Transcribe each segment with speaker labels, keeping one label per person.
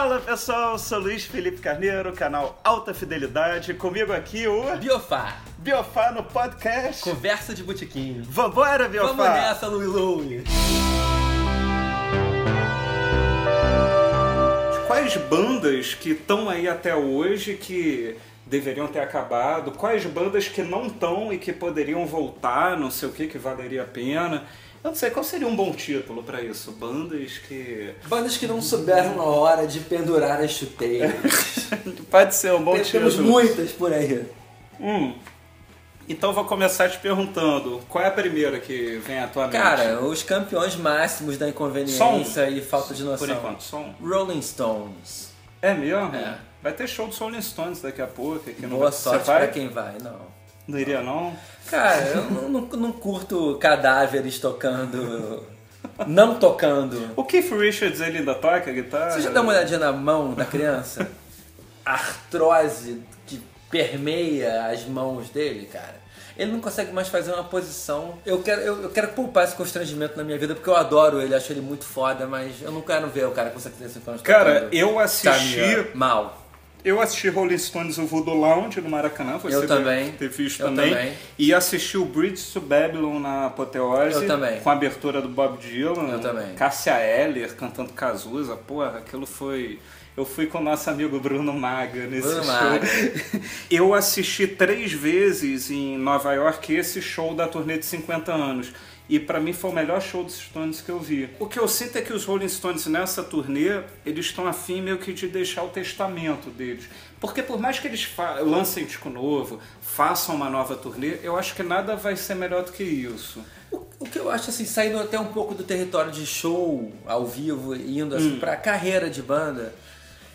Speaker 1: Fala pessoal, sou Luiz Felipe Carneiro, canal Alta Fidelidade. Comigo aqui o
Speaker 2: Biofá,
Speaker 1: Biofá no podcast.
Speaker 2: conversa de botiquinho.
Speaker 1: Vambora, Biofá!
Speaker 2: Vamos nessa, Louie Louie.
Speaker 1: Quais bandas que estão aí até hoje que deveriam ter acabado? Quais bandas que não estão e que poderiam voltar? Não sei o que, que valeria a pena. Eu não sei, qual seria um bom título pra isso? Bandas que.
Speaker 2: Bandas que não souberam na hora de pendurar as chuteiras.
Speaker 1: Pode ser um bom
Speaker 2: Tem-
Speaker 1: título.
Speaker 2: Temos muitas por aí.
Speaker 1: Hum. Então vou começar te perguntando, qual é a primeira que vem à tua mente?
Speaker 2: Cara, os campeões máximos da inconveniência e falta de noção.
Speaker 1: Por enquanto, só um.
Speaker 2: Rolling Stones.
Speaker 1: É mesmo?
Speaker 2: É.
Speaker 1: Vai ter show do Rolling Stones daqui a pouco.
Speaker 2: Boa sorte
Speaker 1: vai?
Speaker 2: pra quem vai, não.
Speaker 1: Não iria não?
Speaker 2: Cara, eu não, não- não curto cadáveres tocando. Não tocando.
Speaker 1: O Keith Richards, ele ainda toca guitarra?
Speaker 2: Você já dá uma olhadinha na mão da criança? Artrose que permeia as mãos dele, cara. Ele não consegue mais fazer uma posição. Eu quero, eu, eu quero poupar esse constrangimento na minha vida, porque eu adoro ele, acho ele muito foda, mas eu não quero ver o cara com 75 anos
Speaker 1: Cara, eu assisti...
Speaker 2: Tamiya mal.
Speaker 1: Eu assisti Rolling Stones o Voodoo Lounge no Maracanã, você
Speaker 2: Eu também.
Speaker 1: ter visto
Speaker 2: Eu
Speaker 1: também.
Speaker 2: também.
Speaker 1: E assisti o Bridge to Babylon na Apoteose.
Speaker 2: Eu também.
Speaker 1: Com a abertura do Bob Dylan.
Speaker 2: Eu também.
Speaker 1: Cássia Eller cantando Cazuza. Porra, aquilo foi... Eu fui com o nosso amigo Bruno Maga nesse
Speaker 2: Bruno
Speaker 1: show.
Speaker 2: Maga.
Speaker 1: Eu assisti três vezes em Nova York esse show da turnê de 50 anos. E pra mim foi o melhor show dos Stones que eu vi. O que eu sinto é que os Rolling Stones nessa turnê, eles estão afim meio que de deixar o testamento deles. Porque por mais que eles lancem disco novo, façam uma nova turnê, eu acho que nada vai ser melhor do que isso.
Speaker 2: O, o que eu acho assim, saindo até um pouco do território de show ao vivo indo assim pra carreira de banda,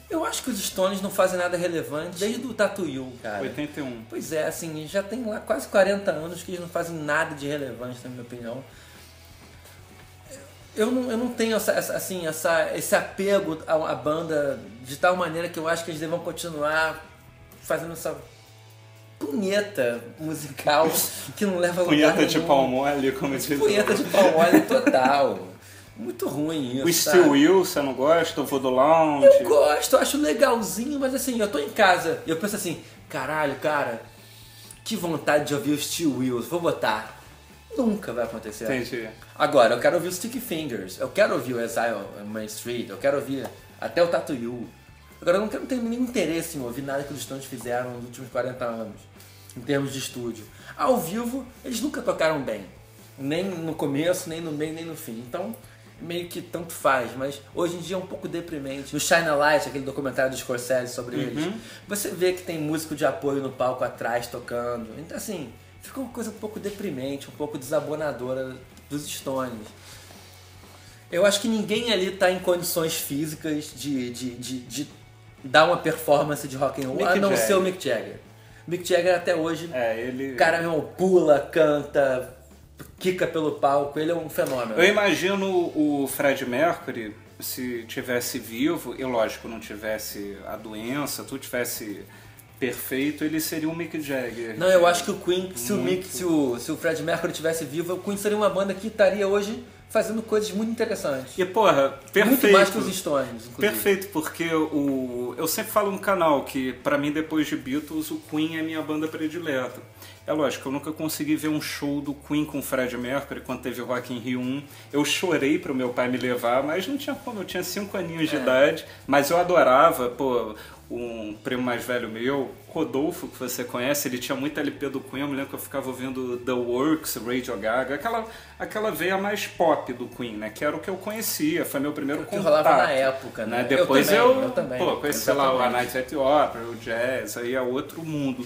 Speaker 2: eu acho que os Stones não fazem nada relevante desde o Tattoo, cara.
Speaker 1: 81.
Speaker 2: Pois é, assim, já tem lá quase 40 anos que eles não fazem nada de relevante, na minha opinião. Eu não, eu não tenho essa, essa- assim, essa, esse apego à, à banda de tal maneira que eu acho que eles devam continuar fazendo essa punheta musical que não leva a lugar
Speaker 1: Punheta de
Speaker 2: nenhum.
Speaker 1: pau mole, como diz o-
Speaker 2: Punheta de pau mole total. Muito ruim isso.
Speaker 1: O
Speaker 2: sabe?
Speaker 1: Steel Will, você não gosta? O Voodoo Lounge?
Speaker 2: Eu gosto, eu acho legalzinho, mas assim, eu tô em casa e eu penso assim, caralho, cara, que vontade de ouvir os Steel Wheels, vou botar. Nunca vai acontecer.
Speaker 1: Entendi.
Speaker 2: Agora, eu quero ouvir os Sticky Fingers, eu quero ouvir o Exile on Main Street, eu quero ouvir até o Tattoo You. Agora, eu não, quero, não tenho nenhum interesse em ouvir nada que os Stones fizeram nos últimos 40 anos, em termos de estúdio. Ao vivo, eles nunca tocaram bem. Nem no começo, nem no meio, nem no fim. Então, meio que tanto faz, mas hoje em dia é um pouco deprimente. No Shine a Light, aquele documentário do Scorsese sobre eles, você vê que tem músico de apoio no palco atrás tocando. Então, assim, fica uma coisa um pouco deprimente, um pouco desabonadora dos Stones. Eu acho que ninguém ali tá em condições físicas de, de, de, de dar uma performance de rock and roll,
Speaker 1: Mick
Speaker 2: a não
Speaker 1: Jagger.
Speaker 2: ser o Mick Jagger. Mick Jagger até hoje,
Speaker 1: É, ele...
Speaker 2: o cara meu pula, canta, quica pelo palco, ele é um fenômeno.
Speaker 1: Eu imagino o Fred Mercury, se tivesse vivo, e lógico, não tivesse a doença, tudo tivesse perfeito, ele seria um Mick Jagger.
Speaker 2: Não, eu acho que o Queen, se o,
Speaker 1: Muito.
Speaker 2: Mick, se o, se o Fred Mercury tivesse vivo, o Queen seria uma banda que estaria hoje fazendo coisas muito interessantes.
Speaker 1: E porra, perfeito.
Speaker 2: Muito mais que os Stones, inclusive.
Speaker 1: Perfeito, porque o, eu sempre falo no canal que, pra mim, depois de Beatles, o Queen é minha banda predileta. É lógico, eu nunca consegui ver um show do Queen com o Fred Mercury quando teve o Rock in Rio 1. Eu chorei pro meu pai me levar, mas não tinha como, eu tinha 5 aninhos de
Speaker 2: É.
Speaker 1: idade. Mas eu adorava, pô, um primo mais velho meu, Rodolfo, que você conhece, ele tinha muito LP do Queen, eu me lembro que eu ficava ouvindo The Works, Radio Gaga, aquela, aquela veia mais pop do Queen, né? Que era o que eu conhecia, foi meu primeiro
Speaker 2: O que
Speaker 1: contato.
Speaker 2: rolava na época, né? Eu
Speaker 1: Depois
Speaker 2: também,
Speaker 1: eu,
Speaker 2: eu também.
Speaker 1: pô, conheci lá o A. Night at the Opera, o jazz, aí é outro mundo.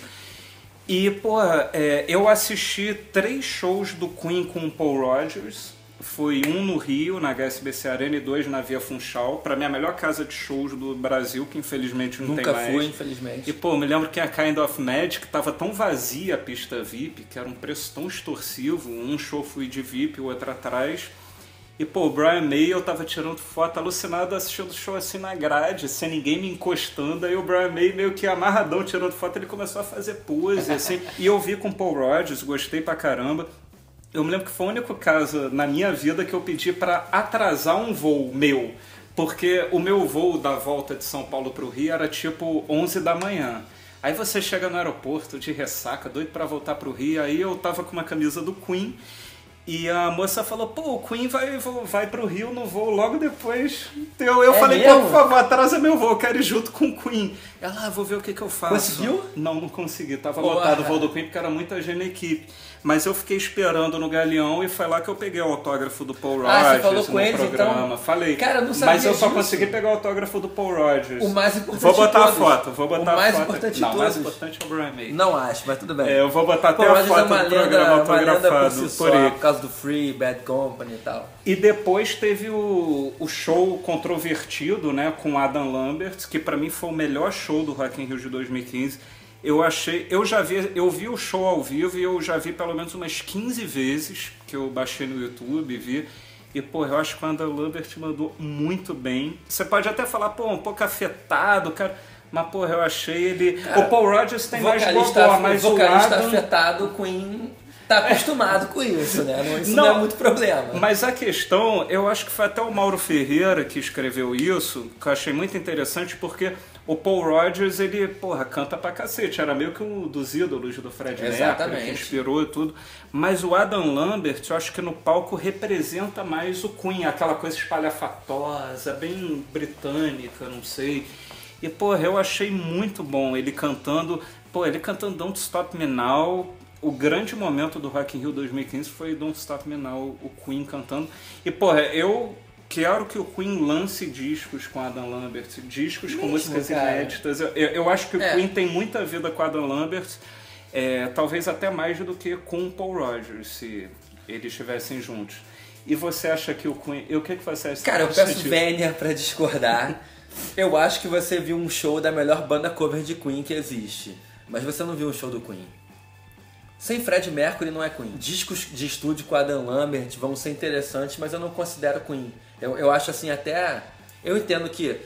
Speaker 1: E, pô, é, eu assisti três shows do Queen com o Paul Rogers. Foi um no Rio, na HSBC Arena, e dois na Via Funchal. Pra mim, a melhor casa de shows do Brasil, que infelizmente não
Speaker 2: Nunca
Speaker 1: tem mais.
Speaker 2: fui, infelizmente.
Speaker 1: E, pô, me lembro que a Kind of Magic tava tão vazia a pista VIP, que era um preço tão extorsivo. Um show fui de VIP, o outro atrás. E, pô, o Brian May, eu tava tirando foto alucinado assistindo o show assim na grade, sem ninguém me encostando. Aí o Brian May, meio que amarradão tirando foto, ele começou a fazer pose, assim. e eu vi com o Paul Rogers, gostei pra caramba. Eu me lembro que foi o único caso na minha vida que eu pedi pra atrasar um voo meu. Porque o meu voo da volta de São Paulo pro Rio era tipo 11 da manhã. Aí você chega no aeroporto de ressaca, doido para voltar pro Rio, aí eu tava com uma camisa do Queen e a moça falou, pô, o Queen vai, vai pro Rio no voo logo depois. Eu, eu
Speaker 2: É
Speaker 1: falei,
Speaker 2: mesmo?
Speaker 1: pô, por favor, atrasa meu voo, eu quero ir junto com o Queen. Ela, ah, vou ver o que, que eu faço.
Speaker 2: Conseguiu?
Speaker 1: Não, não consegui. Tava
Speaker 2: Porra.
Speaker 1: lotado o voo do Queen porque era muita gente na equipe. Mas eu fiquei esperando no Galeão e foi lá que eu peguei o autógrafo do Paul Rogers
Speaker 2: Ah, você falou com eles,
Speaker 1: programa.
Speaker 2: então?
Speaker 1: Falei.
Speaker 2: Cara, eu não sabia
Speaker 1: Mas eu só
Speaker 2: disso.
Speaker 1: consegui pegar o autógrafo do Paul Rogers.
Speaker 2: O mais importante
Speaker 1: Vou botar
Speaker 2: de
Speaker 1: a
Speaker 2: todos.
Speaker 1: foto, vou botar
Speaker 2: O mais
Speaker 1: a foto.
Speaker 2: importante
Speaker 1: não, o mais
Speaker 2: todos.
Speaker 1: importante é o Brian May.
Speaker 2: Não acho, mas tudo bem.
Speaker 1: É, eu vou botar até a
Speaker 2: Rogers
Speaker 1: foto
Speaker 2: é
Speaker 1: do programa
Speaker 2: lenda, lenda por
Speaker 1: autografado
Speaker 2: si
Speaker 1: por
Speaker 2: só,
Speaker 1: ele.
Speaker 2: por causa do Free, Bad Company e tal.
Speaker 1: E depois teve o, o show controvertido, né, com Adam Lambert, que pra mim foi o melhor show do Rock in Rio de 2015. Eu achei, eu já vi, eu vi o show ao vivo e eu já vi pelo menos umas 15 vezes que eu baixei no YouTube e vi. E, pô, eu acho que o Adam Lambert mandou muito bem. Você pode até falar, pô, um pouco afetado, cara. Mas, pô, eu achei ele.
Speaker 2: Cara,
Speaker 1: o Paul Rogers tem mais gogó, mas o Adam...
Speaker 2: afetado, Queen tá acostumado com isso, né? Não, isso não,
Speaker 1: Não.
Speaker 2: é muito problema.
Speaker 1: Mas a questão, eu acho que foi até o Mauro Ferreira que escreveu isso, que eu achei muito interessante, porque o Paul Rogers, ele, porra, canta pra cacete. Era meio que um dos ídolos do Fred Mercury, que inspirou e tudo. Mas o Adam Lambert, eu acho que no palco representa mais o Queen, aquela coisa espalhafatosa, bem britânica, não sei. E, porra, eu achei muito bom ele cantando. Pô, ele cantando Don't Stop Me Now. O grande momento do Rock in Rio 2015 foi Don't Stop Me Now, o Queen cantando. E, porra, eu quero que o Queen lance discos com Adam Lambert, discos com
Speaker 2: Mesmo,
Speaker 1: músicas
Speaker 2: cara?
Speaker 1: inéditas. Eu, eu- acho que o
Speaker 2: É.
Speaker 1: Queen tem muita vida com Adam Lambert, é, talvez até mais do que com o Paul Rogers, se eles estivessem juntos. E você acha que o Queen. O que, que você acha
Speaker 2: Cara, eu peço? Vênia pra discordar. Eu acho que você viu um show da melhor banda cover de Queen que existe. Mas você não viu um show do Queen. Sem Fred Mercury não é Queen. Discos de estúdio com Adam Lambert vão ser interessantes, mas eu não considero Queen. Eu, eu acho assim até... Eu entendo que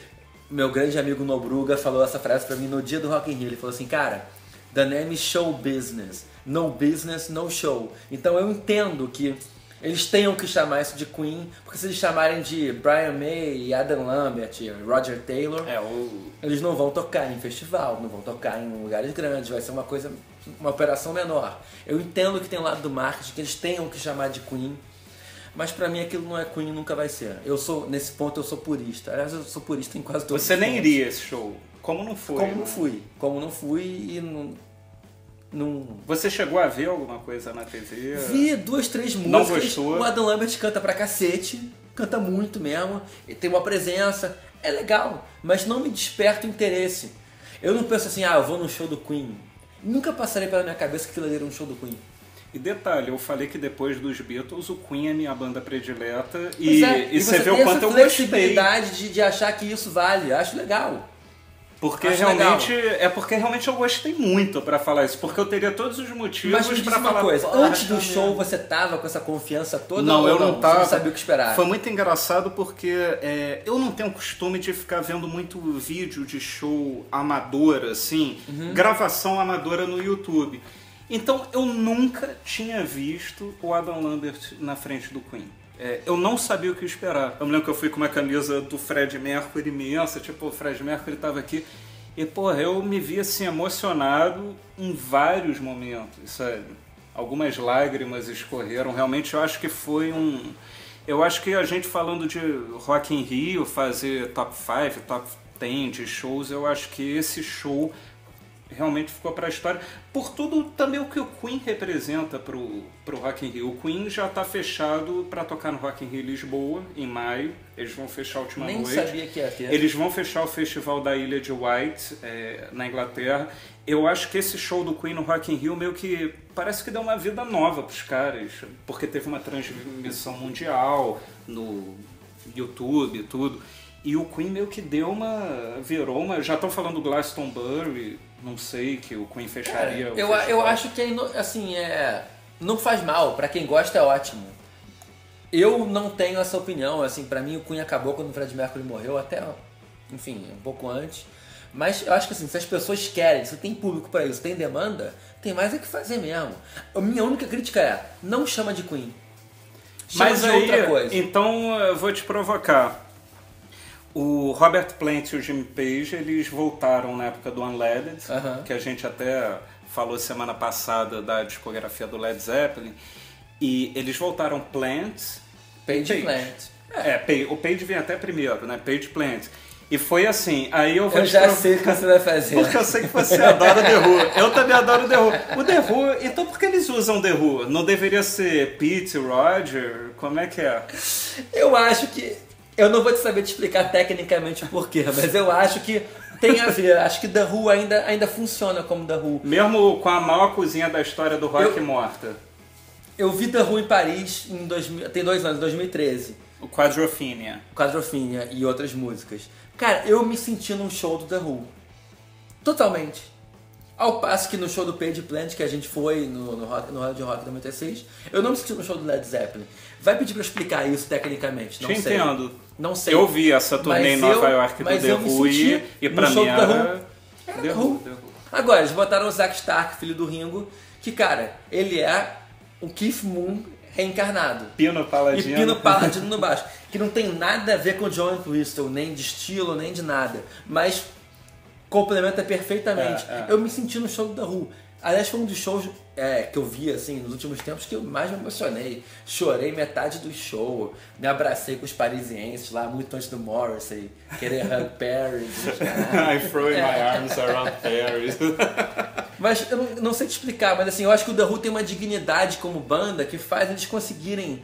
Speaker 2: meu grande amigo Nobruga falou essa frase pra mim no dia do Rock in Rio. Ele falou assim, cara, the name is show business. No business, no show. Então eu entendo que eles tenham que chamar isso de Queen, porque se eles chamarem de Brian May, Adam Lambert, Roger Taylor,
Speaker 1: É, o.
Speaker 2: eles não vão tocar em festival, não vão tocar em lugares grandes, vai ser uma coisa, uma operação menor. Eu entendo que tem o lado do marketing, que eles tenham que chamar de Queen, mas pra mim aquilo não é Queen e nunca vai ser. Eu sou, nesse ponto eu sou purista. Aliás, eu sou purista em quase todos
Speaker 1: Você nem
Speaker 2: pontos.
Speaker 1: iria esse show. Como não foi?
Speaker 2: Como
Speaker 1: né?
Speaker 2: não fui. Como não fui e não... não...
Speaker 1: Você chegou a ver alguma coisa na TV?
Speaker 2: Vi duas, três
Speaker 1: Não
Speaker 2: músicas.
Speaker 1: gostou?
Speaker 2: O Adam Lambert canta pra cacete, canta muito mesmo, e tem uma presença. É legal, mas não me desperta o interesse. Eu não penso assim, ah, eu vou no show do Queen. Nunca passaria pela minha cabeça que aquilo ali era um show do Queen.
Speaker 1: E detalhe, eu falei que depois dos Beatles, o Queen é minha banda predileta. E,
Speaker 2: é,
Speaker 1: e você vê
Speaker 2: tem
Speaker 1: o quanto eu gostei.
Speaker 2: flexibilidade de, de achar que isso vale. Acho legal.
Speaker 1: Porque
Speaker 2: Acho
Speaker 1: realmente. É porque realmente eu gostei muito pra falar isso. Porque eu teria todos os motivos
Speaker 2: diz
Speaker 1: pra
Speaker 2: uma
Speaker 1: falar.
Speaker 2: coisa,
Speaker 1: "Porra,
Speaker 2: antes do
Speaker 1: tá
Speaker 2: show
Speaker 1: mesmo."
Speaker 2: você tava com essa confiança toda
Speaker 1: Não, eu não
Speaker 2: Você
Speaker 1: tava.
Speaker 2: não sabia o que esperar.
Speaker 1: Foi muito engraçado porque é, eu não tenho costume de ficar vendo muito vídeo de show amador, assim,
Speaker 2: Uhum.
Speaker 1: gravação amadora no YouTube. Então eu nunca tinha visto o Adam Lambert na frente do Queen. É, eu não sabia o que esperar. Eu me lembro que eu fui com uma camisa do Fred Mercury imensa, tipo, o Fred Mercury tava aqui. E, porra, eu me vi assim emocionado em vários momentos, sabe? Algumas lágrimas escorreram. Realmente, eu acho que foi um. Eu acho que a gente falando de Rock in Rio, fazer top 5, top 10 de shows, eu acho que esse show realmente ficou para a história. Por tudo também o que o Queen representa pro, pro Rock in Rio. O Queen já está fechado para tocar no Rock in Rio Lisboa, em maio. Eles vão fechar a última
Speaker 2: Nem
Speaker 1: noite.
Speaker 2: sabia que ia ter.
Speaker 1: Eles vão fechar o festival da Ilha de White, é, na Inglaterra. Eu acho que esse show do Queen no Rock in Rio meio que parece que deu uma vida nova pros caras, porque teve uma transmissão mundial no YouTube e tudo. E o Queen meio que deu uma. virou uma. Já estão falando do Glastonbury, não sei, que o Queen
Speaker 2: Cara,
Speaker 1: fecharia o
Speaker 2: eu,
Speaker 1: festival.
Speaker 2: eu acho que é assim, é. Não faz mal, pra quem gosta é ótimo. Eu não tenho essa opinião, assim, pra mim o Queen acabou quando o Fred Mercury morreu, até, enfim, um pouco antes. Mas eu acho que assim, se as pessoas querem, se tem público pra isso, tem demanda, tem mais é que fazer mesmo. A minha única crítica é, não chama de Queen. Chama
Speaker 1: Mas
Speaker 2: de
Speaker 1: aí,
Speaker 2: outra coisa.
Speaker 1: então eu vou te provocar. O Robert Plant e o Jimmy Page, eles voltaram na época do Unleaded,
Speaker 2: Aham.
Speaker 1: que a gente até falou semana passada da discografia do Led Zeppelin. E eles voltaram Plant.
Speaker 2: Page
Speaker 1: Page.
Speaker 2: Plant.
Speaker 1: É, Pa- o Page vem até primeiro, né? Page Plant. E foi assim, aí eu vou
Speaker 2: Eu já
Speaker 1: pro-
Speaker 2: sei o que você vai fazer.
Speaker 1: Porque eu sei que você adora The Who. Eu também adoro The Who. O The Who, então por que eles usam The Who? Não deveria ser Pete, Roger? Como é que é?
Speaker 2: Eu acho que. Eu não vou te saber te explicar tecnicamente o porquê, mas eu acho que tem a ver. Acho que The Who ainda, ainda funciona como The Who.
Speaker 1: Mesmo com a maior cozinha da história do rock
Speaker 2: Eu-
Speaker 1: morta.
Speaker 2: Eu vi The Who em Paris em 2000, tem dois anos, 2013.
Speaker 1: O Quadrophenia.
Speaker 2: Quadrofinha e outras músicas. Cara, eu me senti num show do The Who. Totalmente. Ao passo que no show do Page Plant, que a gente foi no, no, rock, no Rock de Rock 96, eu não me senti no show do Led Zeppelin. Vai pedir pra eu explicar isso tecnicamente, não
Speaker 1: Te
Speaker 2: sei.
Speaker 1: entendo.
Speaker 2: Não sei.
Speaker 1: Eu vi essa turnê em
Speaker 2: Mas
Speaker 1: Nova
Speaker 2: eu-
Speaker 1: York do The Who e, e pra mim era...
Speaker 2: Era The
Speaker 1: Who,
Speaker 2: Who.
Speaker 1: The Who.
Speaker 2: Agora, eles botaram o Zack Stark, filho do Ringo, que, cara, ele é o Keith Moon reencarnado.
Speaker 1: Pino
Speaker 2: E
Speaker 1: Paladino.
Speaker 2: Pino Paladino no baixo. Que não tem nada a ver com o John Entwistle, nem de estilo, nem de nada. Mas complementa perfeitamente.
Speaker 1: É, é.
Speaker 2: Eu me senti no show do The Who. Aliás, foi um dos shows é, que eu vi assim nos últimos tempos que eu mais me emocionei. Chorei metade do show, me abracei com os parisienses lá, muito antes do Morrissey, querer hug Paris.
Speaker 1: I throw my arms around Paris.
Speaker 2: Mas eu não, não sei te explicar, mas assim, eu acho que o The Who tem uma dignidade como banda que faz eles conseguirem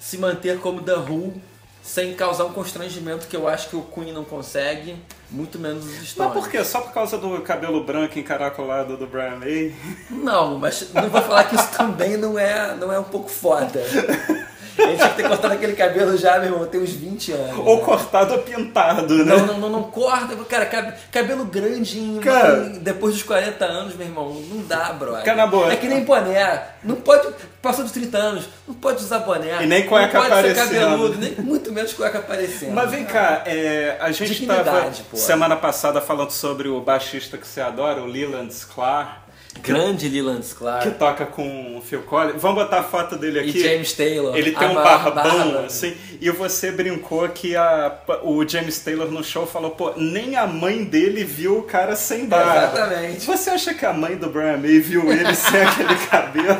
Speaker 2: se manter como The Who sem causar um constrangimento que eu acho que o Queen não consegue, muito menos os
Speaker 1: Mas
Speaker 2: Stones.
Speaker 1: por quê? Só por causa do cabelo branco encaracolado do Brian May?
Speaker 2: Não, mas não vou falar que isso também não é, não é um pouco foda. A gente tinha que ter cortado aquele cabelo já, meu irmão, tem uns 20 anos.
Speaker 1: Ou cortado ou pintado, né?
Speaker 2: Não, não, não, não corta. Cara, cab- cabelo grande em-
Speaker 1: Cara.
Speaker 2: depois dos 40 anos, meu irmão, não dá, brother.
Speaker 1: Cara, na boa.
Speaker 2: É que nem boné. Não pode. Passou dos 30 anos, não pode usar boné.
Speaker 1: E nem cueca
Speaker 2: não pode
Speaker 1: aparecendo.
Speaker 2: ser cabeludo, nem muito menos cueca aparecendo.
Speaker 1: Mas vem cá, é, a gente
Speaker 2: Dignidade,
Speaker 1: estava
Speaker 2: pô.
Speaker 1: semana passada falando sobre o baixista que você adora, o Leland Sklar,
Speaker 2: Grande Leland
Speaker 1: que
Speaker 2: Sklar
Speaker 1: toca com o Phil Collins. Vamos botar a foto dele
Speaker 2: e
Speaker 1: aqui.
Speaker 2: James Taylor.
Speaker 1: Ele tem um barbão,
Speaker 2: barba.
Speaker 1: assim, e você brincou que a, o James Taylor no show falou, pô, nem a mãe dele viu o cara sem barba.
Speaker 2: Exatamente.
Speaker 1: Você acha que a mãe do Brian May viu ele sem aquele cabelo?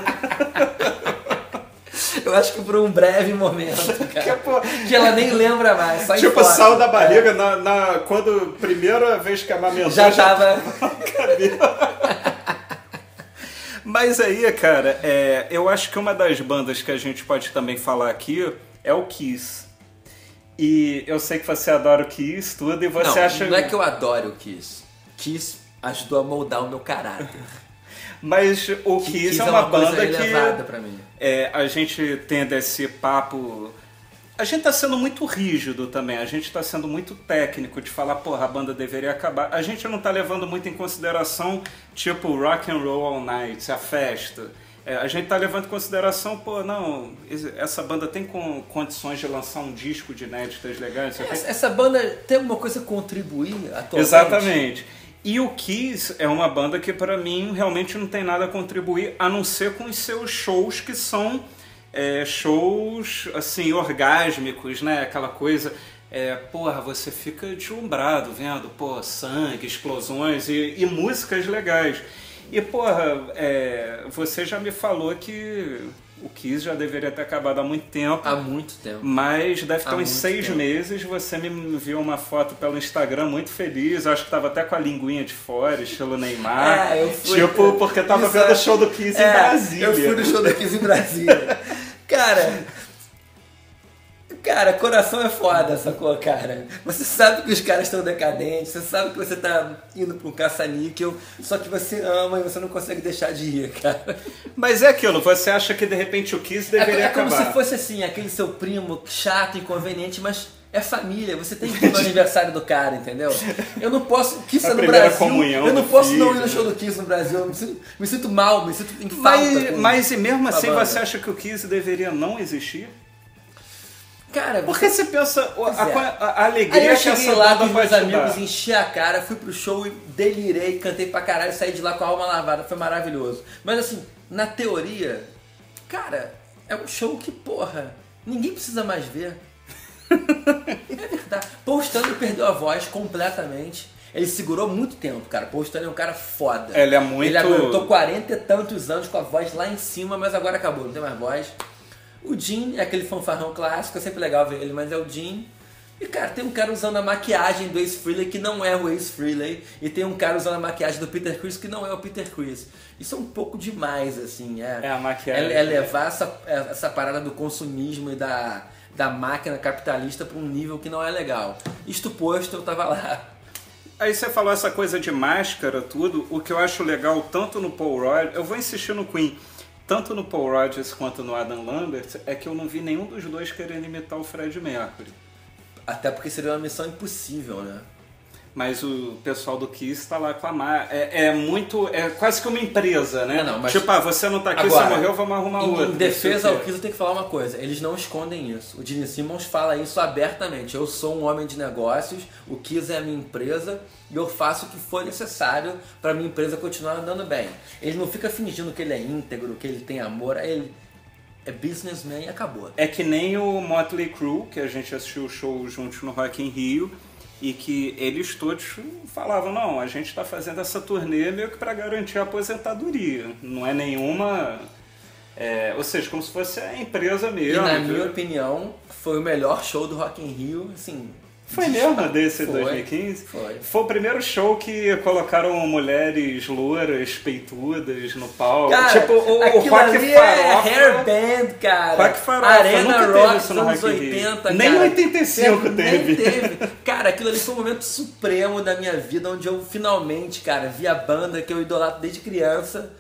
Speaker 2: Eu acho que por um breve momento,
Speaker 1: Que,
Speaker 2: cara.
Speaker 1: pô,
Speaker 2: Que ela nem lembra mais. Só
Speaker 1: tipo,
Speaker 2: foto.
Speaker 1: sal da barriga
Speaker 2: É.
Speaker 1: na, na- quando primeira vez que amamentou
Speaker 2: Já tava.
Speaker 1: cabelo. Mas aí, cara, é, eu acho que uma das bandas que a gente pode também falar aqui é o Kiss. E eu sei que você adora o Kiss, tudo, e você
Speaker 2: não,
Speaker 1: acha.
Speaker 2: não é que eu adoro o Kiss. Kiss ajudou a moldar o meu caráter.
Speaker 1: Mas o Kiss, é uma,
Speaker 2: coisa
Speaker 1: banda que
Speaker 2: pra mim.
Speaker 1: é, a gente tende esse papo. A gente tá sendo muito rígido também, a gente tá sendo muito técnico de falar, porra, a banda deveria acabar. A gente não tá levando muito em consideração, tipo, rock and roll all night, a festa. É, a gente tá levando em consideração, pô, não, essa banda tem com, condições de lançar um disco de inéditas legais. o quê.
Speaker 2: Essa, essa banda tem alguma coisa a contribuir atualmente?
Speaker 1: Exatamente. E o Kiss é uma banda que pra mim realmente não tem nada a contribuir, a não ser com os seus shows que são é, shows assim orgásmicos, né? Aquela coisa, é, porra, você fica deslumbrado vendo, pô, sangue, explosões e, e músicas legais. E porra, é, você já me falou que o Kiss já deveria ter acabado há muito tempo.
Speaker 2: Há muito tempo.
Speaker 1: Mas deve ter
Speaker 2: Há
Speaker 1: uns seis
Speaker 2: tempo.
Speaker 1: meses. Você me enviou uma foto pelo Instagram muito feliz. Eu acho que tava até com a linguinha de fora, estilo Neymar.
Speaker 2: É, eu fui-
Speaker 1: tipo, porque tava
Speaker 2: Isso
Speaker 1: vendo o show do Kiss em
Speaker 2: É,
Speaker 1: Brasília.
Speaker 2: Eu fui no show do Kiss em Brasília. cara. Cara, coração é foda, sacou, cara? Você sabe que os caras estão decadentes, você sabe que você tá indo pra um caça-níquel, só que você ama e você não consegue deixar de ir, cara.
Speaker 1: Mas é aquilo, você acha que de repente o Kiss
Speaker 2: É,
Speaker 1: deveria
Speaker 2: é como
Speaker 1: acabar.
Speaker 2: se fosse assim, aquele seu primo chato, inconveniente, mas é família, você tem que ir no aniversário do cara, entendeu? Eu não posso. Kiss é no Brasil.
Speaker 1: comunhão
Speaker 2: Eu não posso não
Speaker 1: filho.
Speaker 2: ir no show do Kiss no Brasil. Eu me sinto, me sinto mal, me sinto em falta.
Speaker 1: Mas, mas e mesmo assim
Speaker 2: banda.
Speaker 1: você acha que o Kiss deveria não existir?
Speaker 2: Cara,
Speaker 1: Porque você pensa o- a,
Speaker 2: é.
Speaker 1: a- a alegria
Speaker 2: Aí eu
Speaker 1: que
Speaker 2: cheguei
Speaker 1: essa
Speaker 2: lá
Speaker 1: banda
Speaker 2: com os meus amigos, enchi a cara, fui pro show e delirei, cantei pra caralho, saí de lá com a alma lavada, foi maravilhoso. Mas assim, na teoria, cara, é um show que, porra, ninguém precisa mais ver. É verdade. Paul Stanley perdeu a voz completamente. Ele segurou muito tempo, cara. Paul Stanley é um cara foda.
Speaker 1: Ele é muito-
Speaker 2: Ele aguentou 40 e tantos anos com a voz lá em cima, mas agora acabou, não tem mais voz. O Jim é aquele fanfarrão clássico, é sempre legal ver ele, mas é o Jim. E, cara, tem um cara usando a maquiagem do Ace Frehley que não é o Ace Frehley. E tem um cara usando a maquiagem do Peter Chris que não é o Peter Chris. Isso é um pouco demais, assim. É,
Speaker 1: É, a maquiagem.
Speaker 2: É, é levar essa, essa parada do consumismo e da, da máquina capitalista para um nível que não é legal. Isto posto, eu tava lá.
Speaker 1: Aí você falou essa coisa de máscara, tudo. O que eu acho legal tanto no Paul Rogers, eu vou insistir no Queen, tanto no Paul Rogers quanto no Adam Lambert, é que eu não vi nenhum dos dois querendo imitar o Fred Mercury.
Speaker 2: Até porque seria uma missão impossível, né?
Speaker 1: Mas o pessoal do Kiss tá lá com a mar... é, é muito. É quase que uma empresa, né?
Speaker 2: Não, não, mas-
Speaker 1: Tipo, ah, você não tá aqui,
Speaker 2: Agora,
Speaker 1: você morreu, vamos arrumar
Speaker 2: Em,
Speaker 1: outro.
Speaker 2: em defesa ao. Kiss, eu tenho que falar uma coisa. Eles não escondem isso. O Gene Simmons fala isso abertamente. Eu sou um homem de negócios, o Kiss é a minha empresa e eu faço o que for necessário para minha empresa continuar andando bem. Ele não fica fingindo que ele é íntegro, que ele tem amor. Ele é businessman e acabou.
Speaker 1: É que nem o Motley Crue, que a gente assistiu o show juntos no Rock in Rio, e que eles todos falavam, não, a gente está fazendo essa turnê meio que para garantir a aposentadoria. Não é nenhuma... é, ou seja, como se fosse a empresa
Speaker 2: E
Speaker 1: mesmo.
Speaker 2: na
Speaker 1: viu?
Speaker 2: minha opinião, foi o melhor show do Rock in Rio, assim...
Speaker 1: Foi mesmo desse
Speaker 2: Foi,
Speaker 1: 2015?
Speaker 2: foi.
Speaker 1: Foi o primeiro show que colocaram mulheres louras, peitudas no palco.
Speaker 2: Cara,
Speaker 1: tipo, o, o rock
Speaker 2: ali
Speaker 1: farofa.
Speaker 2: é hair band, cara.
Speaker 1: Rock farofa,
Speaker 2: Arena
Speaker 1: nunca teve
Speaker 2: Rock
Speaker 1: no
Speaker 2: dos anos
Speaker 1: Rio.
Speaker 2: 80,
Speaker 1: Nem
Speaker 2: cara.
Speaker 1: 85
Speaker 2: Nem
Speaker 1: teve.
Speaker 2: teve. Cara, aquilo ali foi um momento supremo da minha vida, onde eu finalmente, cara, vi a banda que eu idolatro desde criança.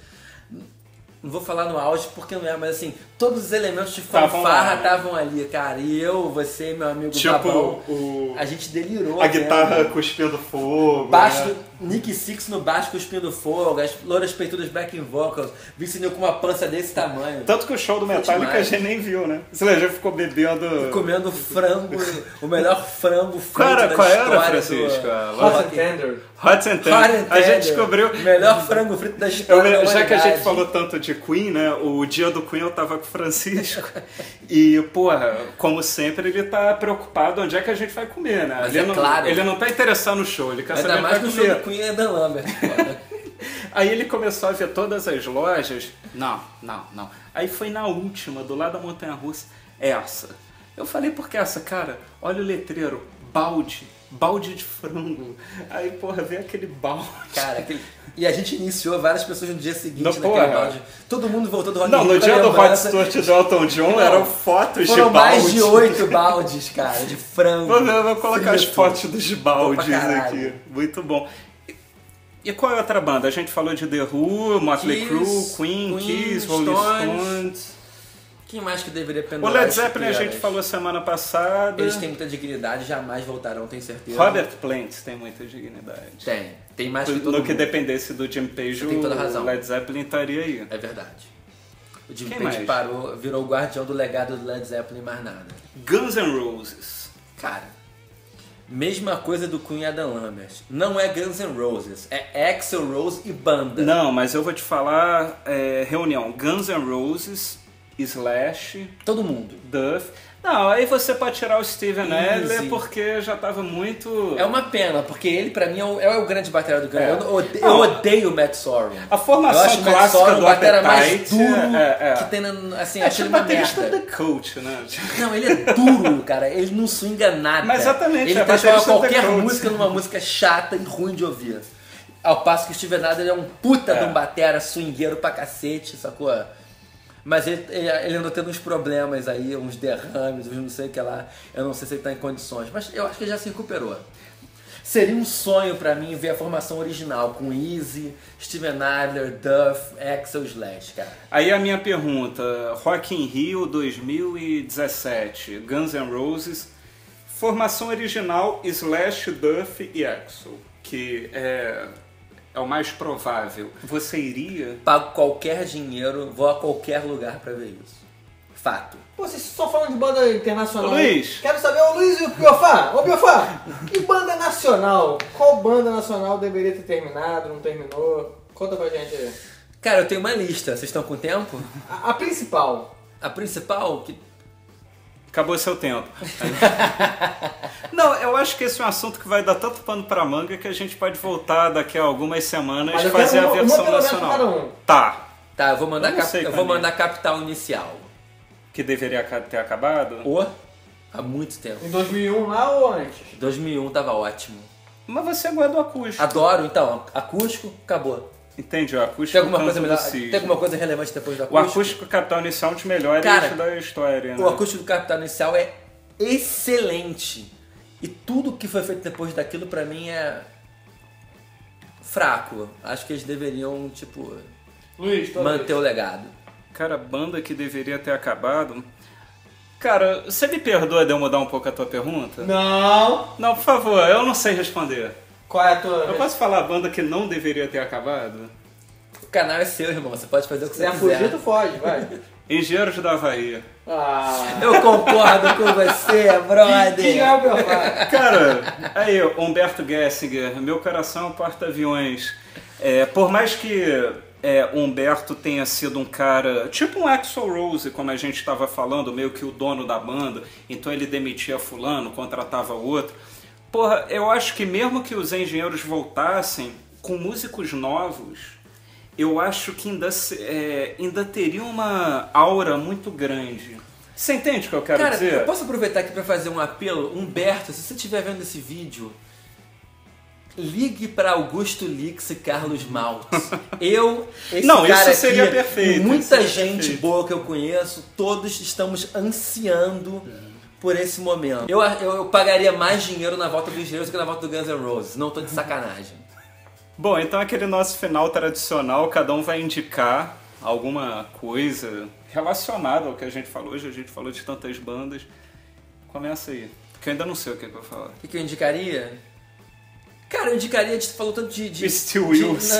Speaker 2: Não vou falar no auge porque não é, mas assim, todos os elementos de fanfarra estavam ali, cara. E eu, você meu amigo
Speaker 1: Tipo,
Speaker 2: Babão,
Speaker 1: o,
Speaker 2: a gente delirou.
Speaker 1: a
Speaker 2: vendo.
Speaker 1: guitarra cuspindo fogo.
Speaker 2: Baixo,
Speaker 1: né?
Speaker 2: Nick Six no baixo cuspindo fogo, as louras peitudas backing vocals, Vince Neil com uma pança desse tamanho.
Speaker 1: Tanto que o show do Metallica a gente nem viu, né? Você já ficou bebendo.
Speaker 2: comendo frango, o melhor frango frito
Speaker 1: Cara,
Speaker 2: da
Speaker 1: qual era,
Speaker 2: história
Speaker 1: Francisco?
Speaker 2: do... Hot and
Speaker 3: Hot and Tender.
Speaker 1: Hot and Tender. A gente descobriu.
Speaker 2: Melhor frango frito da
Speaker 1: Eu
Speaker 2: história
Speaker 1: me-
Speaker 2: da
Speaker 1: já que a gente falou tanto de Queen, né? O dia do Queen eu tava com o Francisco. e, porra, como sempre, ele tá preocupado onde é que a gente vai comer, né?
Speaker 2: Mas
Speaker 1: ele,
Speaker 2: é
Speaker 1: não,
Speaker 2: claro.
Speaker 1: ele não tá interessado no show, ele quer saber
Speaker 2: Ainda
Speaker 1: onde
Speaker 2: mais
Speaker 1: vai
Speaker 2: no show
Speaker 1: comer.
Speaker 2: Queen e Dan Lambert.
Speaker 1: Aí ele começou a ver todas as lojas. Não, não, não. Aí foi na última, do lado da montanha russa, essa. Eu falei, por que essa, cara? Olha o letreiro, balde, balde de frango. Aí, porra, vê aquele balde.
Speaker 2: Cara, aquele... E a gente iniciou várias pessoas no dia seguinte
Speaker 1: Não,
Speaker 2: naquele
Speaker 1: porra.
Speaker 2: balde. Todo mundo voltou do Rock
Speaker 1: Não, no dia do Hot
Speaker 2: lembrança.
Speaker 1: Stuart do Elton John
Speaker 2: Não,
Speaker 1: eram fotos
Speaker 2: Foram
Speaker 1: de balde.
Speaker 2: mais de oito baldes, cara, de frango.
Speaker 1: Vou, vou colocar as fotos dos baldes aqui. Muito bom. E- qual é a outra banda? A gente falou de The Who, Motley Crue, Queen,
Speaker 2: Queen,
Speaker 1: Kiss, Rolling
Speaker 2: Stones.
Speaker 1: Stones.
Speaker 2: Quem mais que deveria
Speaker 1: O
Speaker 2: pendurar
Speaker 1: Led
Speaker 2: as
Speaker 1: Zeppelin a gente falou semana passada.
Speaker 2: Eles têm muita dignidade, jamais voltarão, tenho certeza.
Speaker 1: Robert Plant tem muita dignidade.
Speaker 2: Tem. Tem mais que todo
Speaker 1: No
Speaker 2: mundo.
Speaker 1: que dependesse do Jim Page, o Led Zeppelin estaria aí.
Speaker 2: É verdade. O Jim
Speaker 1: Quem
Speaker 2: Page
Speaker 1: mais?
Speaker 2: parou, virou o guardião do legado do Led Zeppelin e mais nada.
Speaker 1: Guns N' Roses.
Speaker 2: Cara, mesma coisa do Queen Adam Lambert. Não é Guns N' Roses, é Axel Rose e banda.
Speaker 1: Não, mas eu vou te falar, é, reunião, Guns N' Roses, Slash,
Speaker 2: Todo mundo.
Speaker 1: Duff. Não, aí você pode tirar o Steven. Adler porque já tava muito...
Speaker 2: É uma pena, porque ele pra mim é o, é o grande batera do Guns.
Speaker 1: É.
Speaker 2: Eu, ode-
Speaker 1: Não.
Speaker 2: eu odeio o Matt Sorum.
Speaker 1: A formação
Speaker 2: o Matt
Speaker 1: clássica
Speaker 2: Sorum
Speaker 1: do
Speaker 2: o batera mais
Speaker 1: Appetite,
Speaker 2: duro
Speaker 1: é, é.
Speaker 2: que tem na, assim,
Speaker 1: É tipo baterista
Speaker 2: merda.
Speaker 1: da Coach, né?
Speaker 2: Não, ele é duro, cara. Ele não swinga nada.
Speaker 1: Mas exatamente,
Speaker 2: Ele
Speaker 1: é
Speaker 2: transforma qualquer música numa música chata e ruim de ouvir. Ao passo que o Steven Adler é um puta
Speaker 1: É.
Speaker 2: de um batera swingueiro pra cacete, sacou? Mas ele, ele, ele andou tendo uns problemas aí, uns derrames, uns não sei o que lá. Eu não sei se ele tá em condições, mas eu acho que ele já se recuperou. Seria um sonho pra mim ver a formação original com Easy, Steven Adler, Duff, Axel Slash, cara.
Speaker 1: Aí a minha pergunta, Rock in Rio 2017, Guns N' Roses, formação original Slash, Duff e Axel, que é, é o mais provável. Você iria?
Speaker 2: Pago qualquer dinheiro, vou a qualquer lugar pra ver isso. Fato.
Speaker 3: Pô, vocês estão falando de banda internacional.
Speaker 1: Luiz.
Speaker 3: Quero saber, ô Luiz e o Piofá. Ô Piofá, e banda nacional? Qual banda nacional deveria ter terminado, não terminou? Conta pra gente aí.
Speaker 2: Cara, eu tenho uma lista. Vocês estão com tempo?
Speaker 3: A, a principal.
Speaker 2: A principal, que
Speaker 1: Acabou seu tempo. Não, eu acho que esse é um assunto que vai dar tanto pano pra manga que a gente pode voltar daqui a algumas semanas e fazer a
Speaker 3: uma- uma
Speaker 1: versão nacional.
Speaker 3: um.
Speaker 1: Tá.
Speaker 2: Tá, eu vou mandar,
Speaker 1: Eu
Speaker 2: cap-
Speaker 1: sei
Speaker 2: eu vou
Speaker 1: é.
Speaker 2: mandar capital inicial.
Speaker 1: Que deveria ter acabado.
Speaker 2: Ou há muito tempo.
Speaker 3: Em 2001 lá ou antes?
Speaker 2: 2001 tava ótimo.
Speaker 1: Mas você guarda o acústico.
Speaker 2: Adoro, então, acústico, acabou.
Speaker 1: Entende? O acústico
Speaker 2: Tem alguma coisa
Speaker 1: do
Speaker 2: melhor? Tem alguma coisa relevante depois do
Speaker 1: O
Speaker 2: acústico?
Speaker 1: acústico capital inicial é um dos melhores
Speaker 2: Cara,
Speaker 1: da história, né?
Speaker 2: O acústico do Capital Inicial é excelente. E tudo que foi feito depois daquilo pra mim é fraco. Acho que eles deveriam, tipo,
Speaker 3: Luiz,
Speaker 2: manter o legado.
Speaker 1: Cara, banda que deveria ter acabado. Cara, você me perdoa de eu mudar um pouco a tua pergunta?
Speaker 3: Não.
Speaker 1: Não, por favor, eu não sei responder.
Speaker 3: Qual é a tua?
Speaker 1: Eu posso falar a banda que não deveria ter acabado?
Speaker 2: O canal é seu, irmão. Você pode fazer o que
Speaker 3: Se
Speaker 2: você
Speaker 3: é
Speaker 2: quiser.
Speaker 3: fugir, tu foge, vai.
Speaker 1: Engenheiros da Havaí.
Speaker 3: Ah.
Speaker 2: Eu concordo com você,
Speaker 3: Quem
Speaker 2: brother.
Speaker 3: é o Belfar?
Speaker 1: Cara, aí, Humberto Gessinger, meu coração é um porta-aviões. É, por mais que é, Humberto tenha sido um cara, tipo um Axel Rose, como a gente estava falando, meio que o dono da banda, então ele demitia fulano, contratava outro. Porra, eu acho que mesmo que os engenheiros voltassem com músicos novos, eu acho que ainda, é, ainda teria uma aura muito grande. Você entende o que eu quero
Speaker 2: Cara,
Speaker 1: dizer?
Speaker 2: eu posso aproveitar aqui pra fazer um apelo? Humberto, se você estiver vendo esse vídeo, ligue pra Augusto Lix e Carlos Maltz. Eu, esse
Speaker 1: Não,
Speaker 2: cara
Speaker 1: isso seria
Speaker 2: aqui,
Speaker 1: perfeito,
Speaker 2: Muita
Speaker 1: seria
Speaker 2: gente
Speaker 1: perfeito.
Speaker 2: boa que eu conheço, todos estamos ansiando por esse momento. Eu, eu, eu pagaria mais dinheiro na volta dos engenheiros do que na volta do Guns N' Roses. Não tô de sacanagem.
Speaker 1: Bom, então aquele nosso final tradicional, cada um vai indicar alguma coisa relacionada ao que a gente falou hoje. A gente falou de tantas bandas. Começa aí. Porque eu ainda não sei o que, que eu vou falar.
Speaker 2: O que, que eu indicaria? Cara, eu indicaria, a gente falou tanto de. de
Speaker 1: Steel
Speaker 2: de-
Speaker 1: Wheels.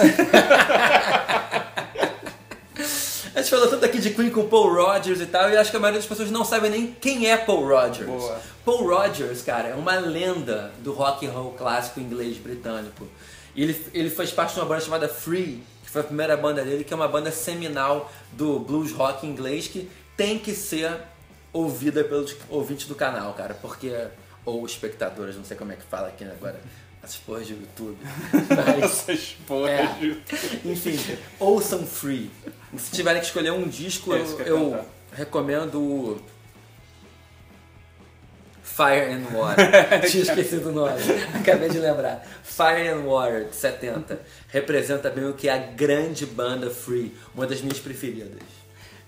Speaker 2: A gente falou tanto aqui de Queen com Paul Rogers e tal, e acho que a maioria das pessoas não sabe nem quem é Paul Rogers.
Speaker 1: Boa.
Speaker 2: Paul Rogers, cara, é uma lenda do rock and roll clássico inglês britânico. E ele, ele faz parte de uma banda chamada Free, que foi a primeira banda dele, que é uma banda seminal do blues rock inglês que tem que ser ouvida pelos ouvintes do canal, cara, porque ou espectadores, não sei como é que fala aqui agora, essas porras de YouTube. Mas
Speaker 1: Essas porras
Speaker 2: É.
Speaker 1: de...
Speaker 2: enfim, ouçam Free. Se tiverem que escolher um disco,
Speaker 1: É
Speaker 2: eu,
Speaker 1: eu
Speaker 2: recomendo Fire and Water. Tinha esquecido o nome, acabei de lembrar. Fire and Water, de 70. Representa bem o que é a grande banda Free, uma das minhas preferidas.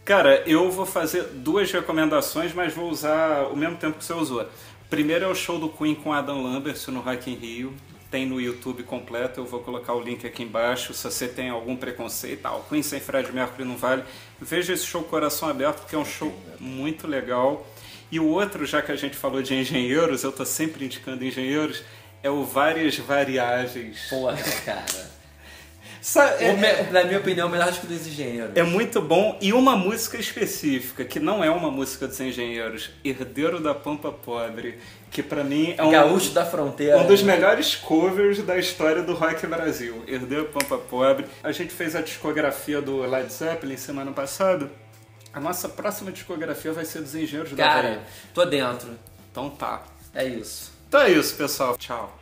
Speaker 1: Cara, eu vou fazer duas recomendações, mas vou usar o mesmo tempo que você usou. Primeiro é o show do Queen com Adam Lambert no Rock in Rio. Tem no YouTube completo, eu vou colocar o link aqui embaixo. Se você tem algum preconceito, tal, Queen sem Fred Mercury não vale. Veja esse show Coração Aberto, porque é um show muito legal. E o outro, já que a gente falou de engenheiros, eu tô sempre indicando engenheiros, é o Várias Variáveis.
Speaker 2: Porra, cara.
Speaker 1: É-
Speaker 2: O me- na minha opinião, o melhor disco dos engenheiros.
Speaker 1: É muito bom. E uma música específica, que não é uma música dos engenheiros, Herdeiro da Pampa Pobre, que pra mim é um,
Speaker 2: Gaúcho da Fronteira.
Speaker 1: um dos melhores covers da história do rock Brasil. Herdeiro da Pampa Pobre. A gente fez a discografia do Led Zeppelin semana passada. A nossa próxima discografia vai ser dos engenheiros da Havaí.
Speaker 2: Cara, tô dentro.
Speaker 1: Então tá.
Speaker 2: É isso.
Speaker 1: Então é isso, pessoal. Tchau.